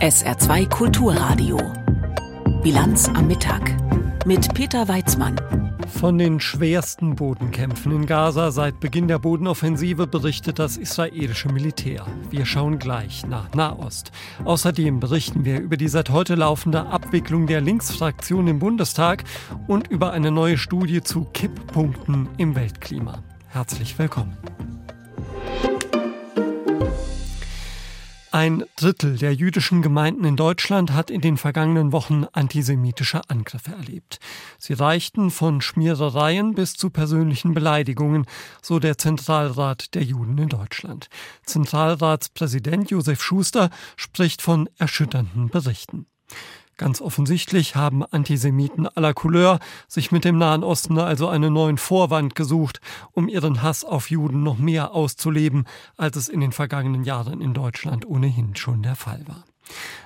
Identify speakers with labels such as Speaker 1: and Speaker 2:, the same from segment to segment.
Speaker 1: SR2 Kulturradio. Bilanz am Mittag mit Peter Weizmann.
Speaker 2: Von den schwersten Bodenkämpfen in Gaza seit Beginn der Bodenoffensive berichtet das israelische Militär. Wir schauen gleich nach Nahost. Außerdem berichten wir über die seit heute laufende Abwicklung der Linksfraktion im Bundestag und über eine neue Studie zu Kipppunkten im Weltklima. Herzlich willkommen. Ein Drittel der jüdischen Gemeinden in Deutschland hat in den vergangenen Wochen antisemitische Angriffe erlebt. Sie reichten von Schmierereien bis zu persönlichen Beleidigungen, so der Zentralrat der Juden in Deutschland. Zentralratspräsident Josef Schuster spricht von erschütternden Berichten. Ganz offensichtlich haben Antisemiten aller Couleur sich mit dem Nahen Osten also einen neuen Vorwand gesucht, um ihren Hass auf Juden noch mehr auszuleben, als es in den vergangenen Jahren in Deutschland ohnehin schon der Fall war.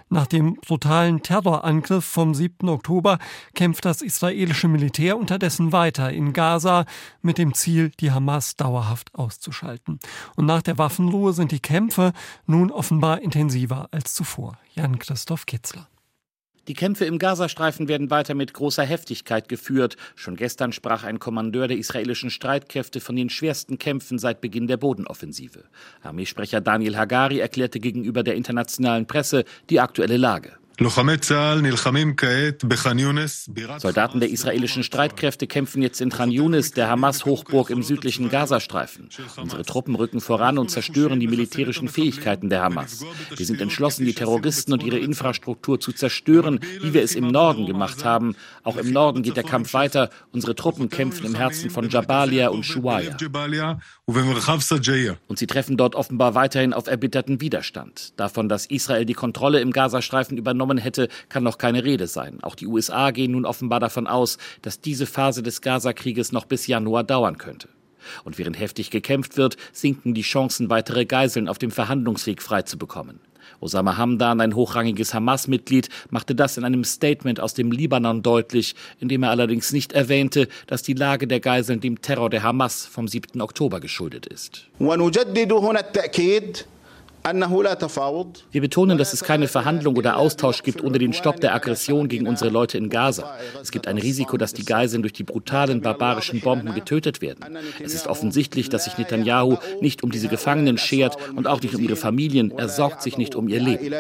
Speaker 2: Nach dem brutalen Terrorangriff vom 7. Oktober kämpft das israelische Militär unterdessen weiter in Gaza mit dem Ziel, die Hamas dauerhaft auszuschalten. Und nach der Waffenruhe sind die Kämpfe nun offenbar intensiver als zuvor. Jan-Christoph Kitzler.
Speaker 3: Die Kämpfe im Gazastreifen werden weiter mit großer Heftigkeit geführt. Schon gestern sprach ein Kommandeur der israelischen Streitkräfte von den schwersten Kämpfen seit Beginn der Bodenoffensive. Armeesprecher Daniel Hagari erklärte gegenüber der internationalen Presse die aktuelle Lage. Soldaten der israelischen Streitkräfte kämpfen jetzt in Khan Yunis, der Hamas-Hochburg im südlichen Gazastreifen. Unsere Truppen rücken voran und zerstören die militärischen Fähigkeiten der Hamas. Wir sind entschlossen, die Terroristen und ihre Infrastruktur zu zerstören, wie wir es im Norden gemacht haben. Auch im Norden geht der Kampf weiter. Unsere Truppen kämpfen im Herzen von Jabalia und Shuaya. Und sie treffen dort offenbar weiterhin auf erbitterten Widerstand. Davon, dass Israel die Kontrolle im Gazastreifen übernommen hätte, kann noch keine Rede sein. Auch die USA gehen nun offenbar davon aus, dass diese Phase des Gazakrieges noch bis Januar dauern könnte. Und während heftig gekämpft wird, sinken die Chancen, weitere Geiseln auf dem Verhandlungsweg freizubekommen. Osama Hamdan, ein hochrangiges Hamas-Mitglied, machte das in einem Statement aus dem Libanon deutlich, in dem er allerdings nicht erwähnte, dass die Lage der Geiseln dem Terror der Hamas vom 7. Oktober geschuldet ist. Wir betonen, dass es keine Verhandlung oder Austausch gibt ohne den Stopp der Aggression gegen unsere Leute in Gaza. Es gibt ein Risiko, dass die Geiseln durch die brutalen barbarischen Bomben getötet werden. Es ist offensichtlich, dass sich Netanyahu nicht um diese Gefangenen schert und auch nicht um ihre Familien. Er sorgt sich nicht um ihr Leben.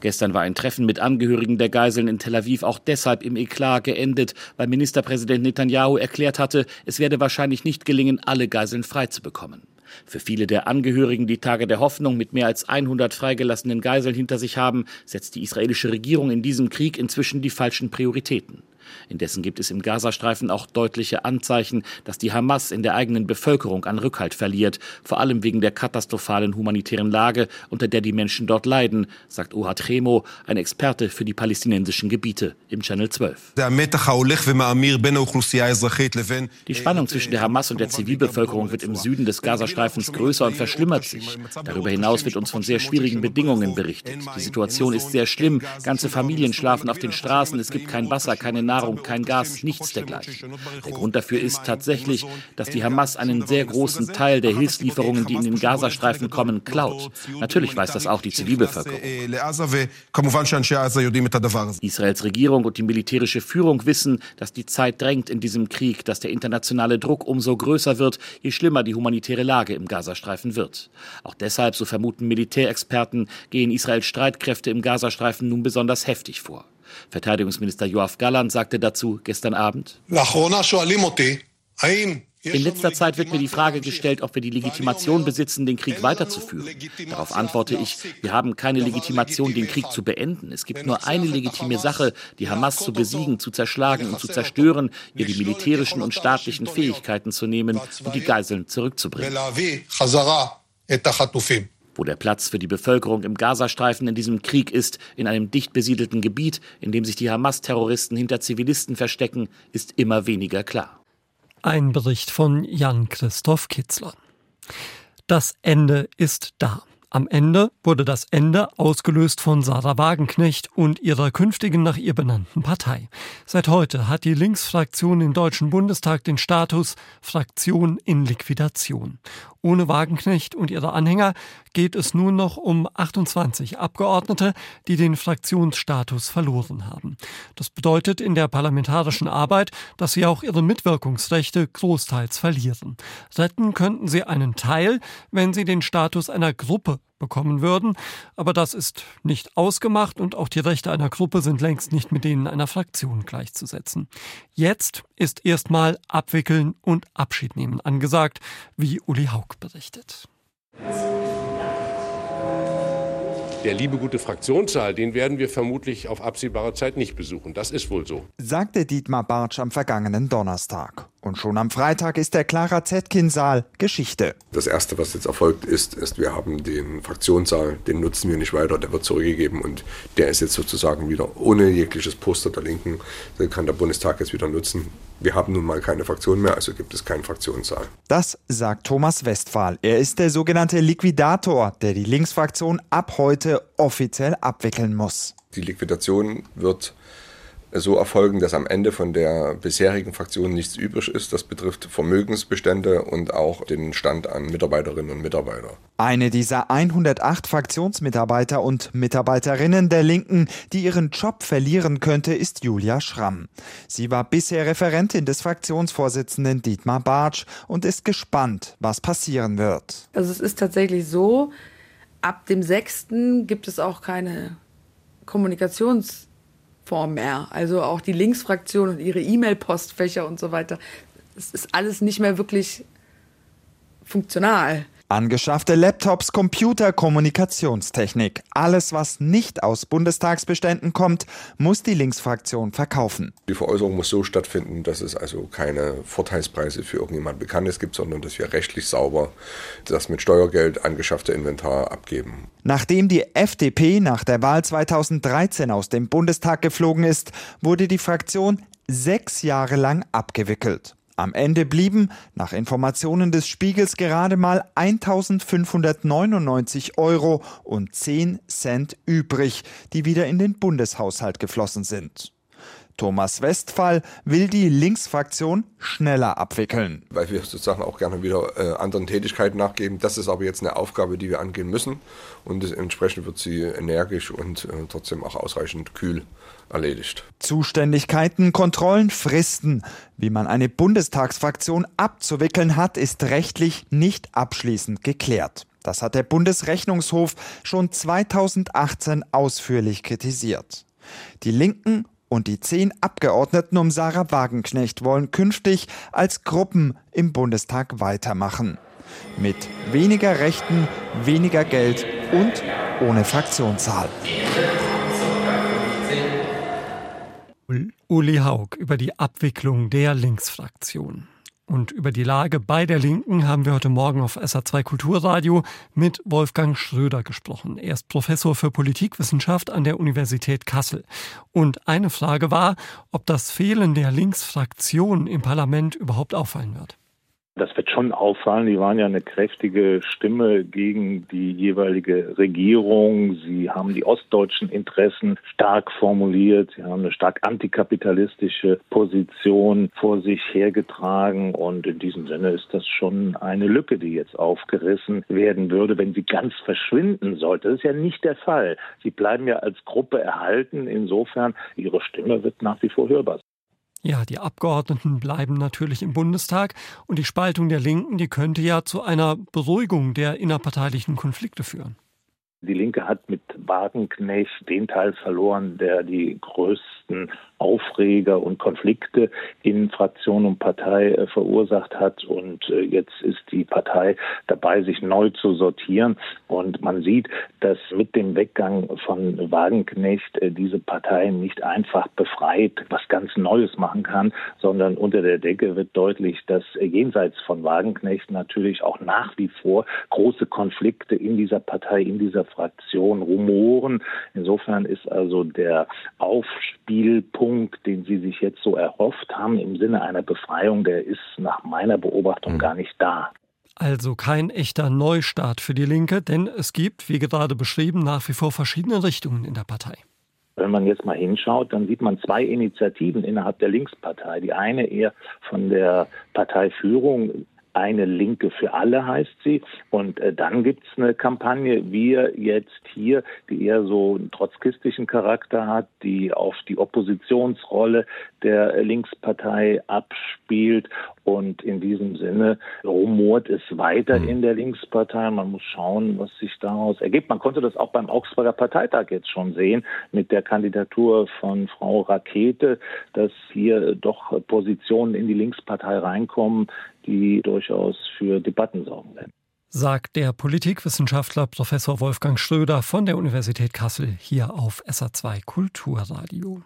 Speaker 3: Gestern war ein Treffen mit Angehörigen der Geiseln in Tel Aviv auch deshalb im Eklat geendet, weil Ministerpräsident Netanyahu erklärt hatte, es werde wahrscheinlich nicht gelingen, alle Geiseln freizubekommen. Für viele der Angehörigen, die Tage der Hoffnung mit mehr als 100 freigelassenen Geiseln hinter sich haben, setzt die israelische Regierung in diesem Krieg inzwischen die falschen Prioritäten. Indessen gibt es im Gazastreifen auch deutliche Anzeichen, dass die Hamas in der eigenen Bevölkerung an Rückhalt verliert, vor allem wegen der katastrophalen humanitären Lage, unter der die Menschen dort leiden, sagt Ohad Remo, ein Experte für die palästinensischen Gebiete im Channel 12. Die Spannung zwischen der Hamas und der Zivilbevölkerung wird im Süden des Gazastreifens größer und verschlimmert sich. Darüber hinaus wird uns von sehr schwierigen Bedingungen berichtet. Die Situation ist sehr schlimm. Ganze Familien schlafen auf den Straßen. Es gibt kein Wasser, keine Nahrung. Nahrung, kein Gas, nichts dergleichen. Der Grund dafür ist tatsächlich, dass die Hamas einen sehr großen Teil der Hilfslieferungen, die in den Gazastreifen kommen, klaut. Natürlich weiß das auch die Zivilbevölkerung. Israels Regierung und die militärische Führung wissen, dass die Zeit drängt in diesem Krieg, dass der internationale Druck umso größer wird, je schlimmer die humanitäre Lage im Gazastreifen wird. Auch deshalb, so vermuten Militärexperten, gehen Israels Streitkräfte im Gazastreifen nun besonders heftig vor. Verteidigungsminister Joachim Galland sagte dazu gestern Abend. In letzter Zeit wird mir die Frage gestellt, ob wir die Legitimation besitzen, den Krieg weiterzuführen. Darauf antworte ich, wir haben keine Legitimation, den Krieg zu beenden. Es gibt nur eine legitime Sache, die Hamas zu besiegen, zu zerschlagen und zu zerstören, ihr die militärischen und staatlichen Fähigkeiten zu nehmen und die Geiseln zurückzubringen. Wo der Platz für die Bevölkerung im Gazastreifen in diesem Krieg ist, in einem dicht besiedelten Gebiet, in dem sich die Hamas-Terroristen hinter Zivilisten verstecken, ist immer weniger klar.
Speaker 2: Ein Bericht von Jan-Christoph Kitzler. Das Ende ist da. Am Ende wurde das Ende ausgelöst von Sarah Wagenknecht und ihrer künftigen nach ihr benannten Partei. Seit heute hat die Linksfraktion im Deutschen Bundestag den Status Fraktion in Liquidation. Ohne Wagenknecht und ihre Anhänger geht es nun noch um 28 Abgeordnete, die den Fraktionsstatus verloren haben. Das bedeutet in der parlamentarischen Arbeit, dass sie auch ihre Mitwirkungsrechte großteils verlieren. Retten könnten sie einen Teil, wenn sie den Status einer Gruppe bekommen würden. Aber das ist nicht ausgemacht und auch die Rechte einer Gruppe sind längst nicht mit denen einer Fraktion gleichzusetzen. Jetzt ist erstmal Abwickeln und Abschied nehmen angesagt, wie Uli Haug berichtet.
Speaker 4: Der liebe gute Fraktionssaal, den werden wir vermutlich auf absehbare Zeit nicht besuchen. Das ist wohl so.
Speaker 5: Sagte Dietmar Bartsch am vergangenen Donnerstag. Und schon am Freitag ist der Clara Zetkin-Saal Geschichte.
Speaker 6: Das Erste, was jetzt erfolgt ist, ist, wir haben den Fraktionssaal, den nutzen wir nicht weiter, der wird zurückgegeben und der ist jetzt sozusagen wieder ohne jegliches Poster der Linken. Den kann der Bundestag jetzt wieder nutzen. Wir haben nun mal keine Fraktion mehr, also gibt es keinen Fraktionssaal.
Speaker 5: Das sagt Thomas Westphal. Er ist der sogenannte Liquidator, der die Linksfraktion ab heute offiziell abwickeln muss.
Speaker 6: Die Liquidation wird so erfolgen, dass am Ende von der bisherigen Fraktion nichts übrig ist. Das betrifft Vermögensbestände und auch den Stand an Mitarbeiterinnen und Mitarbeiter.
Speaker 5: Eine dieser 108 Fraktionsmitarbeiter und Mitarbeiterinnen der Linken, die ihren Job verlieren könnte, ist Julia Schramm. Sie war bisher Referentin des Fraktionsvorsitzenden Dietmar Bartsch und ist gespannt, was passieren wird.
Speaker 7: Also es ist tatsächlich so, ab dem 6. gibt es auch keine Kommunikations- Form mehr. Also auch die Linksfraktion und ihre E-Mail-Postfächer und so weiter. Es ist alles nicht mehr wirklich funktional.
Speaker 5: Angeschaffte Laptops, Computer, Kommunikationstechnik. Alles, was nicht aus Bundestagsbeständen kommt, muss die Linksfraktion verkaufen.
Speaker 6: Die Veräußerung muss so stattfinden, dass es also keine Vorteilspreise für irgendjemand Bekanntes gibt, sondern dass wir rechtlich sauber das mit Steuergeld angeschaffte Inventar abgeben.
Speaker 5: Nachdem die FDP nach der Wahl 2013 aus dem Bundestag geflogen ist, wurde die Fraktion sechs Jahre lang abgewickelt. Am Ende blieben, nach Informationen des Spiegels, gerade mal 1599 Euro und 10 Cent übrig, die wieder in den Bundeshaushalt geflossen sind. Thomas Westphal will die Linksfraktion schneller abwickeln.
Speaker 6: Weil wir sozusagen auch gerne wieder äh, anderen Tätigkeiten nachgeben. Das ist aber jetzt eine Aufgabe, die wir angehen müssen. Und entsprechend wird sie energisch und äh, trotzdem auch ausreichend kühl erledigt.
Speaker 5: Zuständigkeiten, Kontrollen, Fristen. Wie man eine Bundestagsfraktion abzuwickeln hat, ist rechtlich nicht abschließend geklärt. Das hat der Bundesrechnungshof schon 2018 ausführlich kritisiert. Die Linken und die zehn Abgeordneten um Sarah Wagenknecht wollen künftig als Gruppen im Bundestag weitermachen. Mit weniger Rechten, weniger Geld und ohne Fraktionszahl.
Speaker 2: Uli Haug über die Abwicklung der Linksfraktion. Und über die Lage bei der Linken haben wir heute Morgen auf SA2 Kulturradio mit Wolfgang Schröder gesprochen. Er ist Professor für Politikwissenschaft an der Universität Kassel. Und eine Frage war, ob das Fehlen der Linksfraktion im Parlament überhaupt auffallen wird.
Speaker 8: Das wird schon auffallen. Die waren ja eine kräftige Stimme gegen die jeweilige Regierung. Sie haben die ostdeutschen Interessen stark formuliert. Sie haben eine stark antikapitalistische Position vor sich hergetragen. Und in diesem Sinne ist das schon eine Lücke, die jetzt aufgerissen werden würde, wenn sie ganz verschwinden sollte. Das ist ja nicht der Fall. Sie bleiben ja als Gruppe erhalten. Insofern, ihre Stimme wird nach wie vor hörbar
Speaker 2: ja, die Abgeordneten bleiben natürlich im Bundestag und die Spaltung der Linken, die könnte ja zu einer Beruhigung der innerparteilichen Konflikte führen.
Speaker 8: Die Linke hat mit Wagenknecht den Teil verloren, der die größten Aufreger und Konflikte in Fraktion und Partei äh, verursacht hat. Und äh, jetzt ist die Partei dabei, sich neu zu sortieren. Und man sieht, dass mit dem Weggang von Wagenknecht äh, diese Partei nicht einfach befreit was ganz Neues machen kann, sondern unter der Decke wird deutlich, dass jenseits von Wagenknecht natürlich auch nach wie vor große Konflikte in dieser Partei, in dieser Fraktion rumoren. Insofern ist also der Aufspielpunkt Punkt, den Sie sich jetzt so erhofft haben im Sinne einer Befreiung, der ist nach meiner Beobachtung mhm. gar nicht da.
Speaker 2: Also kein echter Neustart für die Linke, denn es gibt, wie gerade beschrieben, nach wie vor verschiedene Richtungen in der Partei.
Speaker 8: Wenn man jetzt mal hinschaut, dann sieht man zwei Initiativen innerhalb der Linkspartei. Die eine eher von der Parteiführung eine Linke für alle heißt sie. Und äh, dann gibt's eine Kampagne, wir jetzt hier, die eher so einen trotzkistischen Charakter hat, die auf die Oppositionsrolle der Linkspartei abspielt. Und in diesem Sinne rumort es weiter mhm. in der Linkspartei. Man muss schauen, was sich daraus ergibt. Man konnte das auch beim Augsburger Parteitag jetzt schon sehen mit der Kandidatur von Frau Rakete, dass hier doch Positionen in die Linkspartei reinkommen, die durchaus für Debatten sorgen werden
Speaker 2: sagt der Politikwissenschaftler Professor Wolfgang Schröder von der Universität Kassel hier auf SA2 Kulturradio.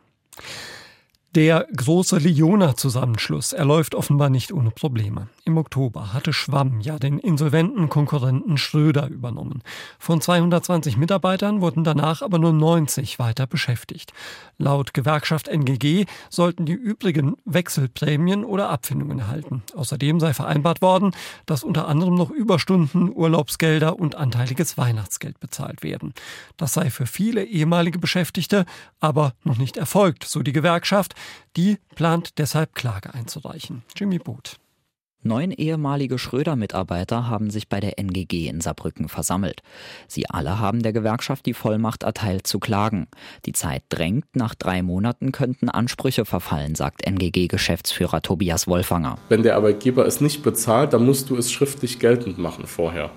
Speaker 2: Der große Liona-Zusammenschluss erläuft offenbar nicht ohne Probleme. Im Oktober hatte Schwamm ja den insolventen Konkurrenten Schröder übernommen. Von 220 Mitarbeitern wurden danach aber nur 90 weiter beschäftigt. Laut Gewerkschaft NGG sollten die übrigen Wechselprämien oder Abfindungen erhalten. Außerdem sei vereinbart worden, dass unter anderem noch Überstunden, Urlaubsgelder und anteiliges Weihnachtsgeld bezahlt werden. Das sei für viele ehemalige Beschäftigte aber noch nicht erfolgt, so die Gewerkschaft. Die plant deshalb Klage einzureichen. Jimmy Booth.
Speaker 9: Neun ehemalige Schröder-Mitarbeiter haben sich bei der NGG in Saarbrücken versammelt. Sie alle haben der Gewerkschaft die Vollmacht erteilt zu klagen. Die Zeit drängt, nach drei Monaten könnten Ansprüche verfallen, sagt NGG-Geschäftsführer Tobias Wolfanger.
Speaker 10: Wenn der Arbeitgeber es nicht bezahlt, dann musst du es schriftlich geltend machen vorher.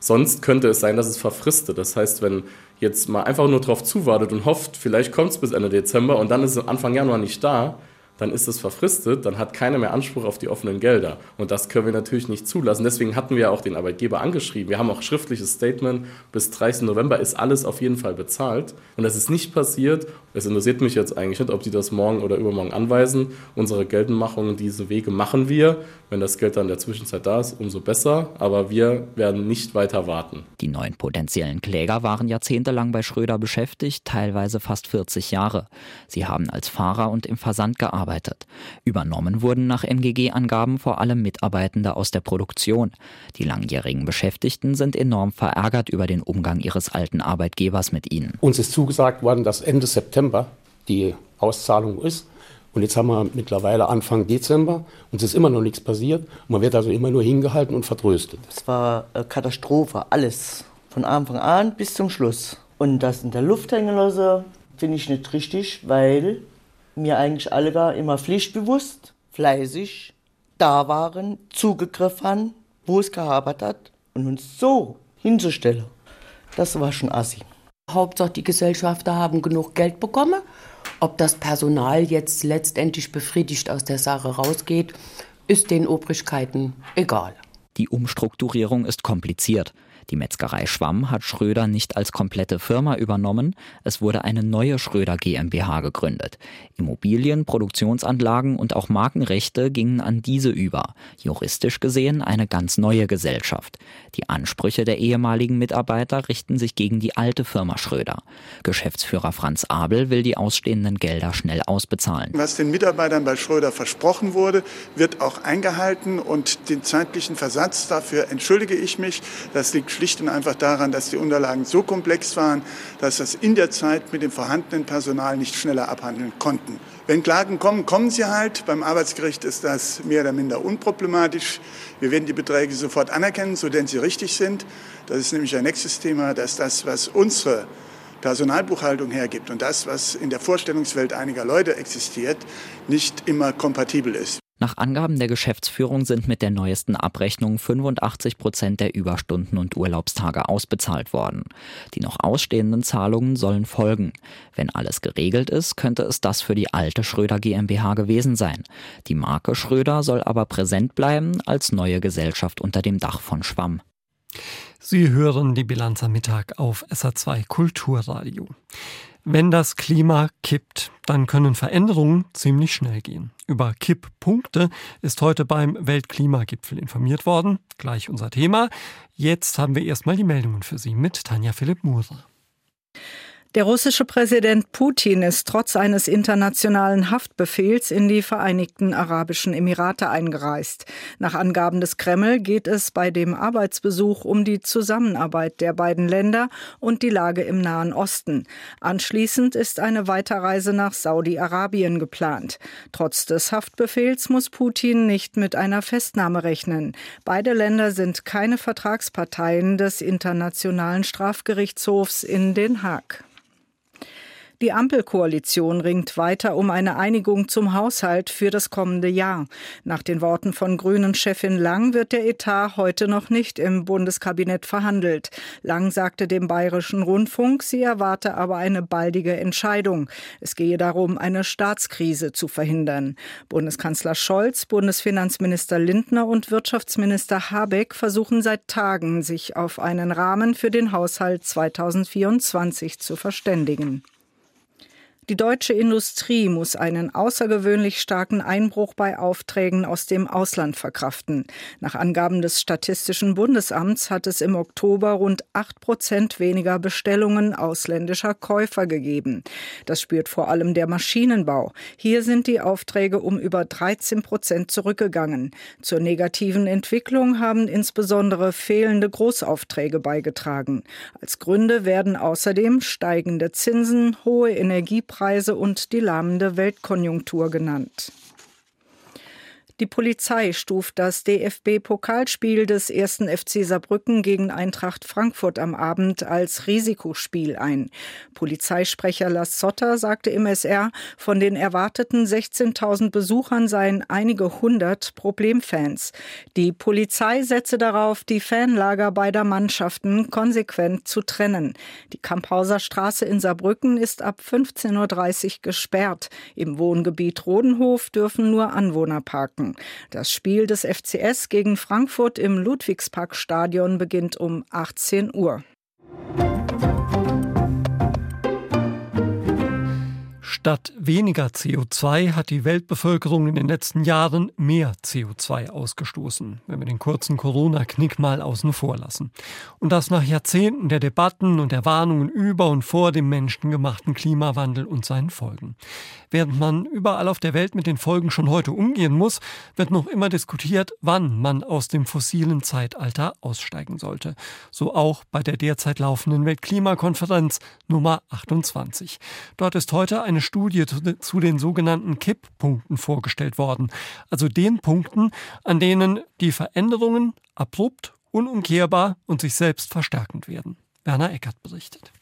Speaker 10: Sonst könnte es sein, dass es verfristet. Das heißt, wenn jetzt mal einfach nur darauf zuwartet und hofft, vielleicht kommt es bis Ende Dezember und dann ist es Anfang Januar nicht da, dann ist es verfristet, dann hat keiner mehr Anspruch auf die offenen Gelder. Und das können wir natürlich nicht zulassen. Deswegen hatten wir auch den Arbeitgeber angeschrieben. Wir haben auch schriftliches Statement, bis 30. November ist alles auf jeden Fall bezahlt. Und das ist nicht passiert. Es interessiert mich jetzt eigentlich nicht, ob die das morgen oder übermorgen anweisen. Unsere Geltendmachung, diese Wege machen wir. Wenn das Geld dann in der Zwischenzeit da ist, umso besser. Aber wir werden nicht weiter warten.
Speaker 9: Die neun potenziellen Kläger waren jahrzehntelang bei Schröder beschäftigt, teilweise fast 40 Jahre. Sie haben als Fahrer und im Versand gearbeitet gearbeitet. Übernommen wurden nach NGG-Angaben vor allem Mitarbeitende aus der Produktion. Die langjährigen Beschäftigten sind enorm verärgert über den Umgang ihres alten Arbeitgebers mit ihnen.
Speaker 11: Uns ist zugesagt worden, dass Ende September die Auszahlung ist. Und jetzt haben wir mittlerweile Anfang Dezember und es ist immer noch nichts passiert. Man wird also immer nur hingehalten und vertröstet.
Speaker 12: Es war äh, Katastrophe, alles. Von Anfang an bis zum Schluss. Und das in der Luft hängen lassen, finde ich nicht richtig, weil mir eigentlich alle da immer pflichtbewusst, fleißig da waren, zugegriffen haben, wo es gehabert hat und uns so hinzustellen, das war schon assi.
Speaker 13: Hauptsache die Gesellschafter haben genug Geld bekommen. Ob das Personal jetzt letztendlich befriedigt aus der Sache rausgeht, ist den Obrigkeiten egal.
Speaker 9: Die Umstrukturierung ist kompliziert. Die Metzgerei Schwamm hat Schröder nicht als komplette Firma übernommen, es wurde eine neue Schröder GmbH gegründet. Immobilien, Produktionsanlagen und auch Markenrechte gingen an diese über. Juristisch gesehen eine ganz neue Gesellschaft. Die Ansprüche der ehemaligen Mitarbeiter richten sich gegen die alte Firma Schröder. Geschäftsführer Franz Abel will die ausstehenden Gelder schnell ausbezahlen.
Speaker 14: Was den Mitarbeitern bei Schröder versprochen wurde, wird auch eingehalten und den zeitlichen Versatz dafür entschuldige ich mich. Das liegt schlicht und einfach daran, dass die Unterlagen so komplex waren, dass das in der Zeit mit dem vorhandenen Personal nicht schneller abhandeln konnten. Wenn Klagen kommen, kommen sie halt. Beim Arbeitsgericht ist das mehr oder minder unproblematisch. Wir werden die Beträge sofort anerkennen, so denn sie richtig sind. Das ist nämlich ein nächstes Thema, dass das, was unsere Personalbuchhaltung hergibt und das, was in der Vorstellungswelt einiger Leute existiert, nicht immer kompatibel ist.
Speaker 9: Nach Angaben der Geschäftsführung sind mit der neuesten Abrechnung 85 Prozent der Überstunden und Urlaubstage ausbezahlt worden. Die noch ausstehenden Zahlungen sollen folgen. Wenn alles geregelt ist, könnte es das für die alte Schröder GmbH gewesen sein. Die Marke Schröder soll aber präsent bleiben als neue Gesellschaft unter dem Dach von Schwamm.
Speaker 2: Sie hören die Bilanz am Mittag auf SA2 Kulturradio. Wenn das Klima kippt, dann können Veränderungen ziemlich schnell gehen. Über Kipppunkte ist heute beim Weltklimagipfel informiert worden. Gleich unser Thema. Jetzt haben wir erstmal die Meldungen für Sie mit Tanja Philipp Muser.
Speaker 15: Der russische Präsident Putin ist trotz eines internationalen Haftbefehls in die Vereinigten Arabischen Emirate eingereist. Nach Angaben des Kreml geht es bei dem Arbeitsbesuch um die Zusammenarbeit der beiden Länder und die Lage im Nahen Osten. Anschließend ist eine Weiterreise nach Saudi-Arabien geplant. Trotz des Haftbefehls muss Putin nicht mit einer Festnahme rechnen. Beide Länder sind keine Vertragsparteien des Internationalen Strafgerichtshofs in Den Haag. Die Ampelkoalition ringt weiter um eine Einigung zum Haushalt für das kommende Jahr. Nach den Worten von Grünen-Chefin Lang wird der Etat heute noch nicht im Bundeskabinett verhandelt. Lang sagte dem Bayerischen Rundfunk, sie erwarte aber eine baldige Entscheidung. Es gehe darum, eine Staatskrise zu verhindern. Bundeskanzler Scholz, Bundesfinanzminister Lindner und Wirtschaftsminister Habeck versuchen seit Tagen, sich auf einen Rahmen für den Haushalt 2024 zu verständigen. Die deutsche Industrie muss einen außergewöhnlich starken Einbruch bei Aufträgen aus dem Ausland verkraften. Nach Angaben des Statistischen Bundesamts hat es im Oktober rund acht Prozent weniger Bestellungen ausländischer Käufer gegeben. Das spürt vor allem der Maschinenbau. Hier sind die Aufträge um über 13 Prozent zurückgegangen. Zur negativen Entwicklung haben insbesondere fehlende Großaufträge beigetragen. Als Gründe werden außerdem steigende Zinsen, hohe Energiepreise Ölpreise und die lahmende Weltkonjunktur genannt. Die Polizei stuft das DFB-Pokalspiel des ersten FC Saarbrücken gegen Eintracht Frankfurt am Abend als Risikospiel ein. Polizeisprecher Lars Sotter sagte im SR, von den erwarteten 16.000 Besuchern seien einige hundert Problemfans. Die Polizei setze darauf, die Fanlager beider Mannschaften konsequent zu trennen. Die Kamphauser Straße in Saarbrücken ist ab 15.30 Uhr gesperrt. Im Wohngebiet Rodenhof dürfen nur Anwohner parken. Franken. Das Spiel des FCS gegen Frankfurt im Ludwigsparkstadion beginnt um 18 Uhr.
Speaker 2: Statt weniger CO2 hat die Weltbevölkerung in den letzten Jahren mehr CO2 ausgestoßen, wenn wir den kurzen Corona-Knick mal außen vor lassen. Und das nach Jahrzehnten der Debatten und der Warnungen über und vor dem menschengemachten Klimawandel und seinen Folgen. Während man überall auf der Welt mit den Folgen schon heute umgehen muss, wird noch immer diskutiert, wann man aus dem fossilen Zeitalter aussteigen sollte. So auch bei der derzeit laufenden Weltklimakonferenz Nummer 28. Dort ist heute eine Studie zu den sogenannten Kipppunkten vorgestellt worden, also den Punkten, an denen die Veränderungen abrupt, unumkehrbar und sich selbst verstärkend werden. Werner Eckert berichtet.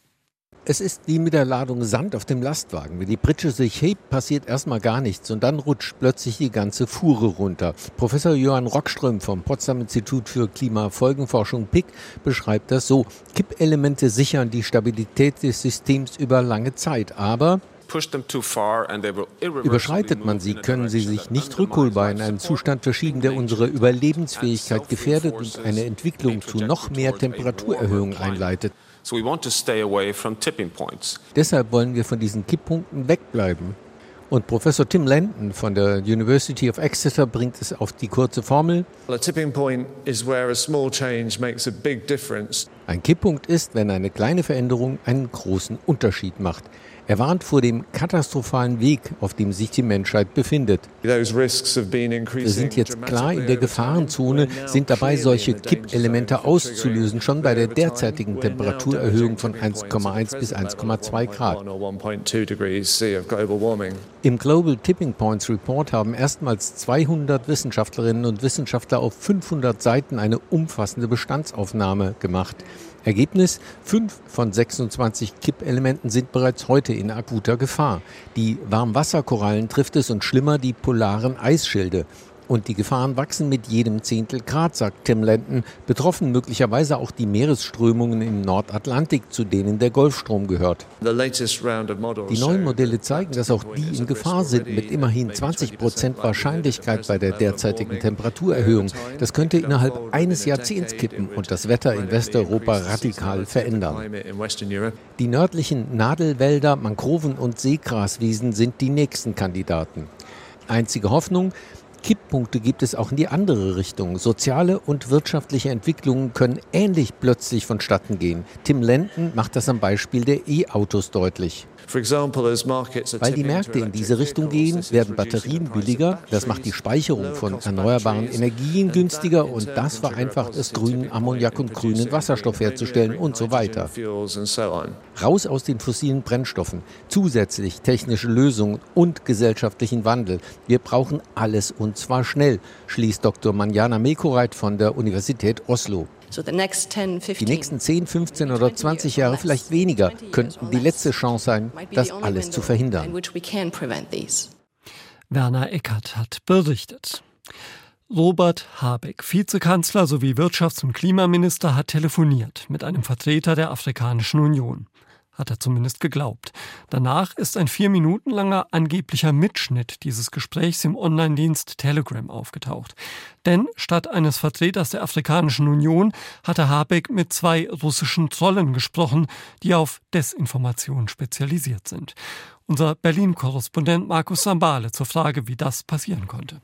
Speaker 16: Es ist wie mit der Ladung Sand auf dem Lastwagen. Wenn die Pritsche sich hebt, passiert erstmal gar nichts und dann rutscht plötzlich die ganze Fuhre runter. Professor Johann Rockström vom Potsdam Institut für Klimafolgenforschung PIC beschreibt das so. Kippelemente sichern die Stabilität des Systems über lange Zeit, aber Überschreitet man sie, können sie sich nicht rückholbar in einen Zustand verschieben, der unsere Überlebensfähigkeit gefährdet und eine Entwicklung zu noch mehr Temperaturerhöhungen einleitet. Deshalb wollen wir von diesen Kipppunkten wegbleiben. Und Professor Tim Lenton von der University of Exeter bringt es auf die kurze Formel. Ein Kipppunkt ist, wenn eine kleine Veränderung einen großen Unterschied macht. Er warnt vor dem katastrophalen Weg, auf dem sich die Menschheit befindet. Wir sind jetzt klar in der Gefahrenzone, sind dabei, solche Kippelemente auszulösen, schon bei der derzeitigen Temperaturerhöhung von 1,1 bis 1,2 Grad. Im Global Tipping Points Report haben erstmals 200 Wissenschaftlerinnen und Wissenschaftler auf 500 Seiten eine umfassende Bestandsaufnahme gemacht. Ergebnis, fünf von 26 Kippelementen sind bereits heute in akuter Gefahr. Die Warmwasserkorallen trifft es und schlimmer die polaren Eisschilde. Und die Gefahren wachsen mit jedem Zehntel Grad, sagt Tim Lenton. Betroffen möglicherweise auch die Meeresströmungen im Nordatlantik, zu denen der Golfstrom gehört. Die neuen Modelle zeigen, dass auch die in Gefahr sind, mit immerhin 20 Prozent Wahrscheinlichkeit bei der derzeitigen Temperaturerhöhung. Das könnte innerhalb eines Jahrzehnts kippen und das Wetter in Westeuropa radikal verändern. Die nördlichen Nadelwälder, Mangroven und Seegraswiesen sind die nächsten Kandidaten. Einzige Hoffnung, Kipppunkte gibt es auch in die andere Richtung. Soziale und wirtschaftliche Entwicklungen können ähnlich plötzlich vonstatten gehen. Tim Lenden macht das am Beispiel der E-Autos deutlich. Weil die Märkte in diese Richtung gehen, werden Batterien billiger, das macht die Speicherung von erneuerbaren Energien günstiger und das vereinfacht es, grünen Ammoniak und grünen Wasserstoff herzustellen und so weiter. Raus aus den fossilen Brennstoffen, zusätzlich technische Lösungen und gesellschaftlichen Wandel. Wir brauchen alles und zwar schnell, schließt Dr. Manjana Mekoreit von der Universität Oslo. Die nächsten 10, 15 oder 20 Jahre, vielleicht weniger, könnten die letzte Chance sein, das alles zu verhindern.
Speaker 2: Werner Eckert hat berichtet. Robert Habeck, Vizekanzler sowie Wirtschafts- und Klimaminister, hat telefoniert mit einem Vertreter der Afrikanischen Union hat er zumindest geglaubt. Danach ist ein vier Minuten langer angeblicher Mitschnitt dieses Gesprächs im Online-Dienst Telegram aufgetaucht. Denn statt eines Vertreters der Afrikanischen Union hatte Habeck mit zwei russischen Trollen gesprochen, die auf Desinformation spezialisiert sind. Unser Berlin-Korrespondent Markus Sambale zur Frage, wie das passieren konnte.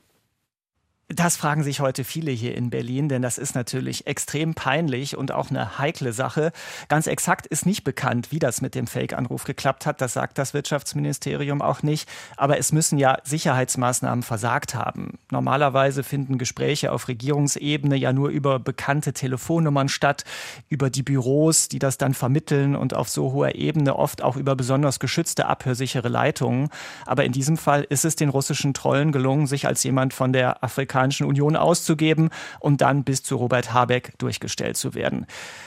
Speaker 17: Das fragen sich heute viele hier in Berlin, denn das ist natürlich extrem peinlich und auch eine heikle Sache. Ganz exakt ist nicht bekannt, wie das mit dem Fake-Anruf geklappt hat. Das sagt das Wirtschaftsministerium auch nicht. Aber es müssen ja Sicherheitsmaßnahmen versagt haben. Normalerweise finden Gespräche auf Regierungsebene ja nur über bekannte Telefonnummern statt, über die Büros, die das dann vermitteln und auf so hoher Ebene oft auch über besonders geschützte, abhörsichere Leitungen. Aber in diesem Fall ist es den russischen Trollen gelungen, sich als jemand von der Afrikanischen Afrikanischen Union auszugeben und dann bis zu Robert Habeck durchgestellt zu werden.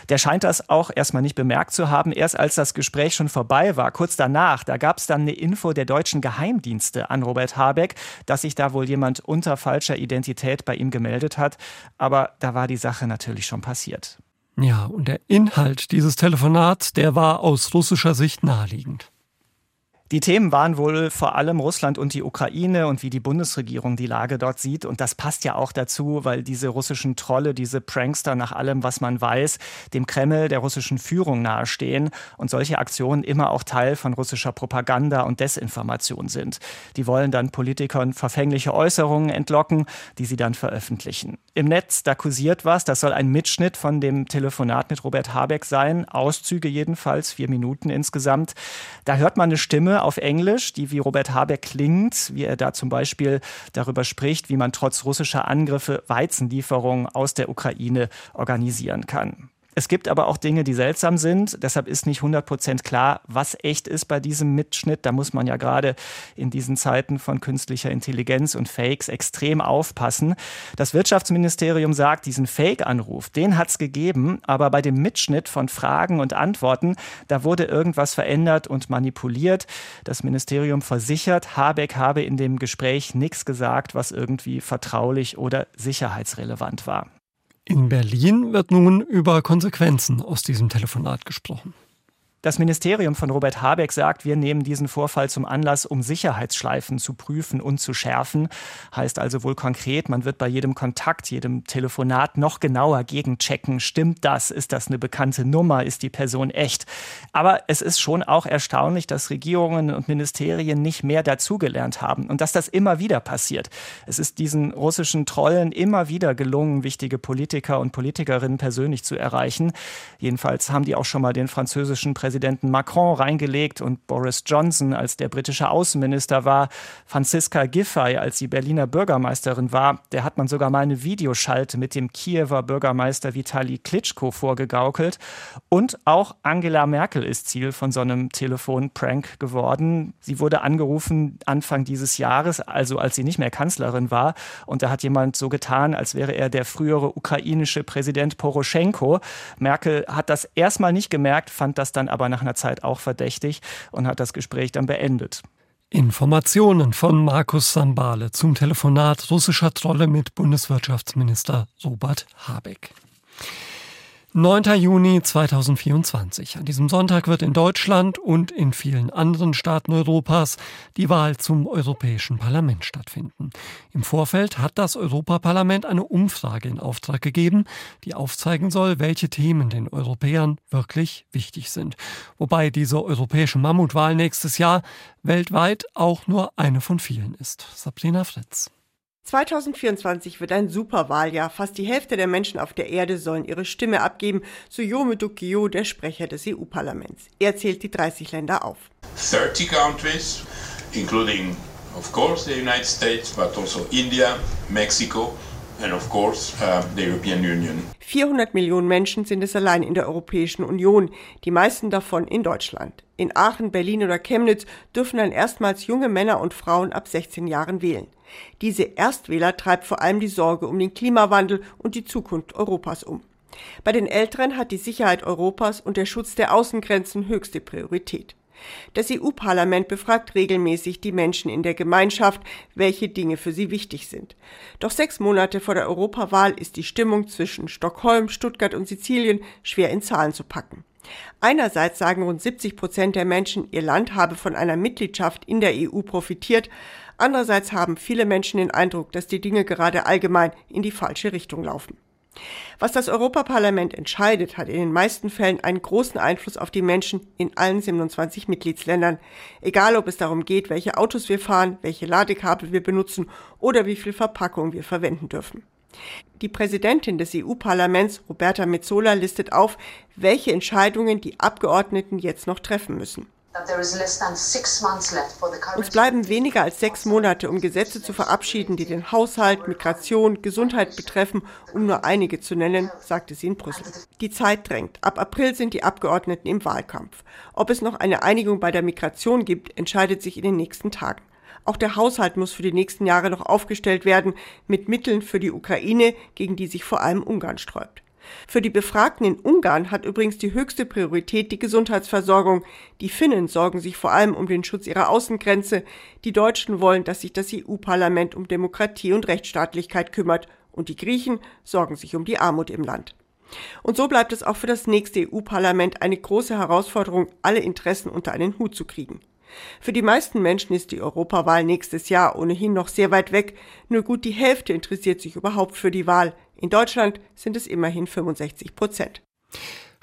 Speaker 17: Der scheint das auch erstmal nicht bemerkt zu haben. Erst als das Gespräch schon vorbei war, kurz danach, da gab es dann eine Info der deutschen Geheimdienste an Robert Habeck, dass sich da wohl jemand unter falscher Identität bei ihm gemeldet hat. Aber da war die Sache natürlich schon passiert.
Speaker 2: Ja, und der Inhalt dieses Telefonats, der war aus russischer Sicht naheliegend.
Speaker 17: Die Themen waren wohl vor allem Russland und die Ukraine und wie die Bundesregierung die Lage dort sieht. Und das passt ja auch dazu, weil diese russischen Trolle, diese Prankster nach allem, was man weiß, dem Kreml, der russischen Führung nahestehen und solche Aktionen immer auch Teil von russischer Propaganda und Desinformation sind. Die wollen dann Politikern verfängliche Äußerungen entlocken, die sie dann veröffentlichen. Im Netz, da kursiert was, das soll ein Mitschnitt von dem Telefonat mit Robert Habeck sein, Auszüge jedenfalls, vier Minuten insgesamt. Da hört man eine Stimme auf Englisch, die wie Robert Habeck klingt, wie er da zum Beispiel darüber spricht, wie man trotz russischer Angriffe Weizenlieferungen aus der Ukraine organisieren kann. Es gibt aber auch Dinge, die seltsam sind. Deshalb ist nicht 100 Prozent klar, was echt ist bei diesem Mitschnitt. Da muss man ja gerade in diesen Zeiten von künstlicher Intelligenz und Fakes extrem aufpassen. Das Wirtschaftsministerium sagt, diesen Fake-Anruf, den hat es gegeben. Aber bei dem Mitschnitt von Fragen und Antworten, da wurde irgendwas verändert und manipuliert. Das Ministerium versichert, Habeck habe in dem Gespräch nichts gesagt, was irgendwie vertraulich oder sicherheitsrelevant war.
Speaker 2: In Berlin wird nun über Konsequenzen aus diesem Telefonat gesprochen.
Speaker 17: Das Ministerium von Robert Habeck sagt, wir nehmen diesen Vorfall zum Anlass, um Sicherheitsschleifen zu prüfen und zu schärfen. Heißt also wohl konkret, man wird bei jedem Kontakt, jedem Telefonat noch genauer gegenchecken. Stimmt das? Ist das eine bekannte Nummer? Ist die Person echt? Aber es ist schon auch erstaunlich, dass Regierungen und Ministerien nicht mehr dazugelernt haben und dass das immer wieder passiert. Es ist diesen russischen Trollen immer wieder gelungen, wichtige Politiker und Politikerinnen persönlich zu erreichen. Jedenfalls haben die auch schon mal den französischen Präsidenten Präsidenten Macron reingelegt und Boris Johnson, als der britische Außenminister war, Franziska Giffey, als sie Berliner Bürgermeisterin war, der hat man sogar mal eine Videoschalte mit dem Kiewer Bürgermeister Vitali Klitschko vorgegaukelt. Und auch Angela Merkel ist Ziel von so einem Telefonprank geworden. Sie wurde angerufen Anfang dieses Jahres, also als sie nicht mehr Kanzlerin war. Und da hat jemand so getan, als wäre er der frühere ukrainische Präsident Poroschenko. Merkel hat das erstmal nicht gemerkt, fand das dann aber aber nach einer Zeit auch verdächtig und hat das Gespräch dann beendet.
Speaker 2: Informationen von Markus Sambale zum Telefonat russischer Trolle mit Bundeswirtschaftsminister Robert Habeck. 9. Juni 2024. An diesem Sonntag wird in Deutschland und in vielen anderen Staaten Europas die Wahl zum Europäischen Parlament stattfinden. Im Vorfeld hat das Europaparlament eine Umfrage in Auftrag gegeben, die aufzeigen soll, welche Themen den Europäern wirklich wichtig sind. Wobei diese europäische Mammutwahl nächstes Jahr weltweit auch nur eine von vielen ist. Sabrina Fritz.
Speaker 18: 2024 wird ein Superwahljahr. Fast die Hälfte der Menschen auf der Erde sollen ihre Stimme abgeben, so Jome Dukio, der Sprecher des EU-Parlaments. Er zählt die 30 Länder auf.
Speaker 19: 30 countries, including of course the United States, but also India, Mexico and of course uh.
Speaker 18: 400 Millionen Menschen sind es allein in der Europäischen Union, die meisten davon in Deutschland. In Aachen, Berlin oder Chemnitz dürfen dann erstmals junge Männer und Frauen ab 16 Jahren wählen. Diese Erstwähler treibt vor allem die Sorge um den Klimawandel und die Zukunft Europas um. Bei den Älteren hat die Sicherheit Europas und der Schutz der Außengrenzen höchste Priorität. Das EU-Parlament befragt regelmäßig die Menschen in der Gemeinschaft, welche Dinge für sie wichtig sind. Doch sechs Monate vor der Europawahl ist die Stimmung zwischen Stockholm, Stuttgart und Sizilien schwer in Zahlen zu packen. Einerseits sagen rund 70 Prozent der Menschen, ihr Land habe von einer Mitgliedschaft in der EU profitiert. Andererseits haben viele Menschen den Eindruck, dass die Dinge gerade allgemein in die falsche Richtung laufen. Was das Europaparlament entscheidet, hat in den meisten Fällen einen großen Einfluss auf die Menschen in allen 27 Mitgliedsländern. Egal, ob es darum geht, welche Autos wir fahren, welche Ladekabel wir benutzen oder wie viel Verpackung wir verwenden dürfen. Die Präsidentin des EU-Parlaments, Roberta Metsola, listet auf, welche Entscheidungen die Abgeordneten jetzt noch treffen müssen. Uns bleiben weniger als sechs Monate, um Gesetze zu verabschieden, die den Haushalt, Migration, Gesundheit betreffen, um nur einige zu nennen, sagte sie in Brüssel. Die Zeit drängt. Ab April sind die Abgeordneten im Wahlkampf. Ob es noch eine Einigung bei der Migration gibt, entscheidet sich in den nächsten Tagen. Auch der Haushalt muss für die nächsten Jahre noch aufgestellt werden, mit Mitteln für die Ukraine, gegen die sich vor allem Ungarn sträubt. Für die Befragten in Ungarn hat übrigens die höchste Priorität die Gesundheitsversorgung. Die Finnen sorgen sich vor allem um den Schutz ihrer Außengrenze. Die Deutschen wollen, dass sich das EU-Parlament um Demokratie und Rechtsstaatlichkeit kümmert. Und die Griechen sorgen sich um die Armut im Land. Und so bleibt es auch für das nächste EU-Parlament eine große Herausforderung, alle Interessen unter einen Hut zu kriegen. Für die meisten Menschen ist die Europawahl nächstes Jahr ohnehin noch sehr weit weg. Nur gut die Hälfte interessiert sich überhaupt für die Wahl. In Deutschland sind es immerhin 65 Prozent.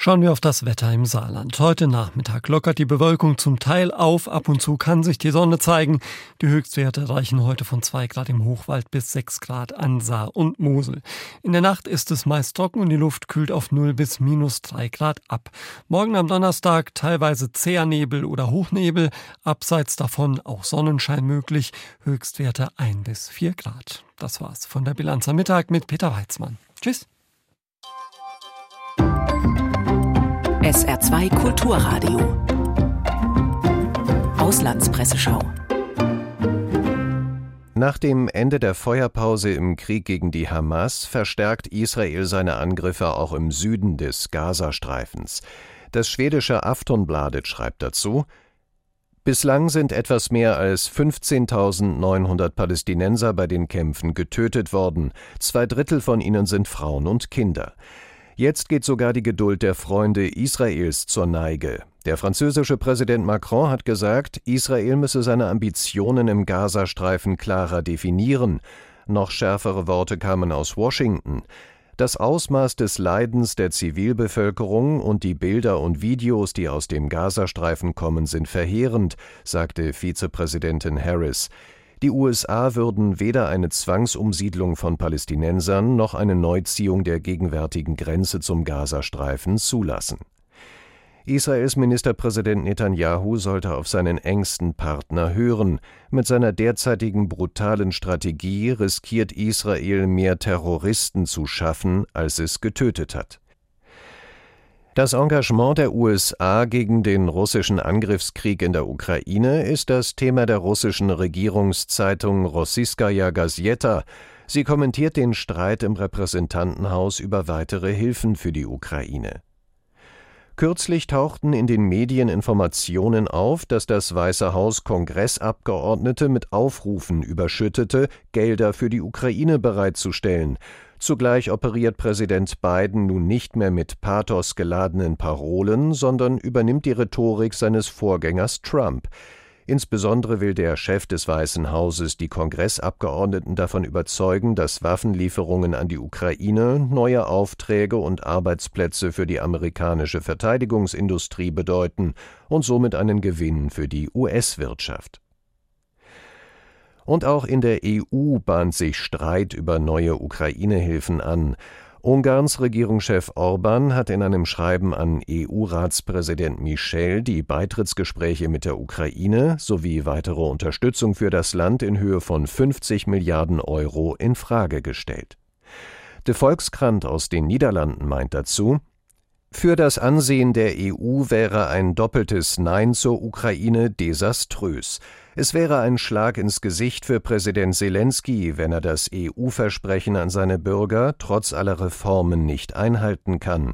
Speaker 2: Schauen wir auf das Wetter im Saarland. Heute Nachmittag lockert die Bewölkung zum Teil auf. Ab und zu kann sich die Sonne zeigen. Die Höchstwerte reichen heute von 2 Grad im Hochwald bis 6 Grad an Saar und Mosel. In der Nacht ist es meist trocken und die Luft kühlt auf 0 bis minus 3 Grad ab. Morgen am Donnerstag teilweise zäher Nebel oder Hochnebel. Abseits davon auch Sonnenschein möglich. Höchstwerte 1 bis 4 Grad. Das war's von der Bilanz am Mittag mit Peter Weizmann. Tschüss.
Speaker 1: SR2 Kulturradio. Auslandspresseschau.
Speaker 20: Nach dem Ende der Feuerpause im Krieg gegen die Hamas verstärkt Israel seine Angriffe auch im Süden des Gazastreifens. Das schwedische Aftonbladet schreibt dazu, Bislang sind etwas mehr als 15.900 Palästinenser bei den Kämpfen getötet worden. Zwei Drittel von ihnen sind Frauen und Kinder. Jetzt geht sogar die Geduld der Freunde Israels zur Neige. Der französische Präsident Macron hat gesagt, Israel müsse seine Ambitionen im Gazastreifen klarer definieren. Noch schärfere Worte kamen aus Washington. Das Ausmaß des Leidens der Zivilbevölkerung und die Bilder und Videos, die aus dem Gazastreifen kommen, sind verheerend, sagte Vizepräsidentin Harris. Die USA würden weder eine Zwangsumsiedlung von Palästinensern noch eine Neuziehung der gegenwärtigen Grenze zum Gazastreifen zulassen. Israels Ministerpräsident Netanyahu sollte auf seinen engsten Partner hören. Mit seiner derzeitigen brutalen Strategie riskiert Israel mehr Terroristen zu schaffen, als es getötet hat. Das Engagement der USA gegen den russischen Angriffskrieg in der Ukraine ist das Thema der russischen Regierungszeitung Rossiskaya Gazeta. Sie kommentiert den Streit im Repräsentantenhaus über weitere Hilfen für die Ukraine. Kürzlich tauchten in den Medien Informationen auf, dass das Weiße Haus Kongressabgeordnete mit Aufrufen überschüttete, Gelder für die Ukraine bereitzustellen. Zugleich operiert Präsident Biden nun nicht mehr mit Pathos geladenen Parolen, sondern übernimmt die Rhetorik seines Vorgängers Trump. Insbesondere will der Chef des Weißen Hauses die Kongressabgeordneten davon überzeugen, dass Waffenlieferungen an die Ukraine neue Aufträge und Arbeitsplätze für die amerikanische Verteidigungsindustrie bedeuten und somit einen Gewinn für die US-Wirtschaft. Und auch in der EU bahnt sich Streit über neue Ukraine-Hilfen an. Ungarns Regierungschef Orban hat in einem Schreiben an EU-Ratspräsident Michel die Beitrittsgespräche mit der Ukraine sowie weitere Unterstützung für das Land in Höhe von 50 Milliarden Euro in Frage gestellt. De Volkskrant aus den Niederlanden meint dazu, für das Ansehen der EU wäre ein doppeltes Nein zur Ukraine desaströs. Es wäre ein Schlag ins Gesicht für Präsident Zelensky, wenn er das EU-Versprechen an seine Bürger trotz aller Reformen nicht einhalten kann.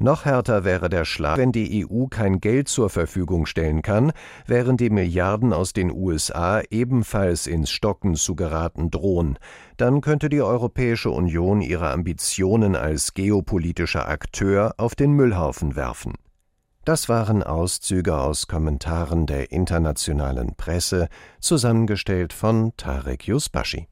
Speaker 20: Noch härter wäre der Schlag, wenn die EU kein Geld zur Verfügung stellen kann, während die Milliarden aus den USA ebenfalls ins Stocken zu geraten drohen. Dann könnte die Europäische Union ihre Ambitionen als geopolitischer Akteur auf den Müllhaufen werfen. Das waren Auszüge aus Kommentaren der internationalen Presse, zusammengestellt von Tarek Yusbashi.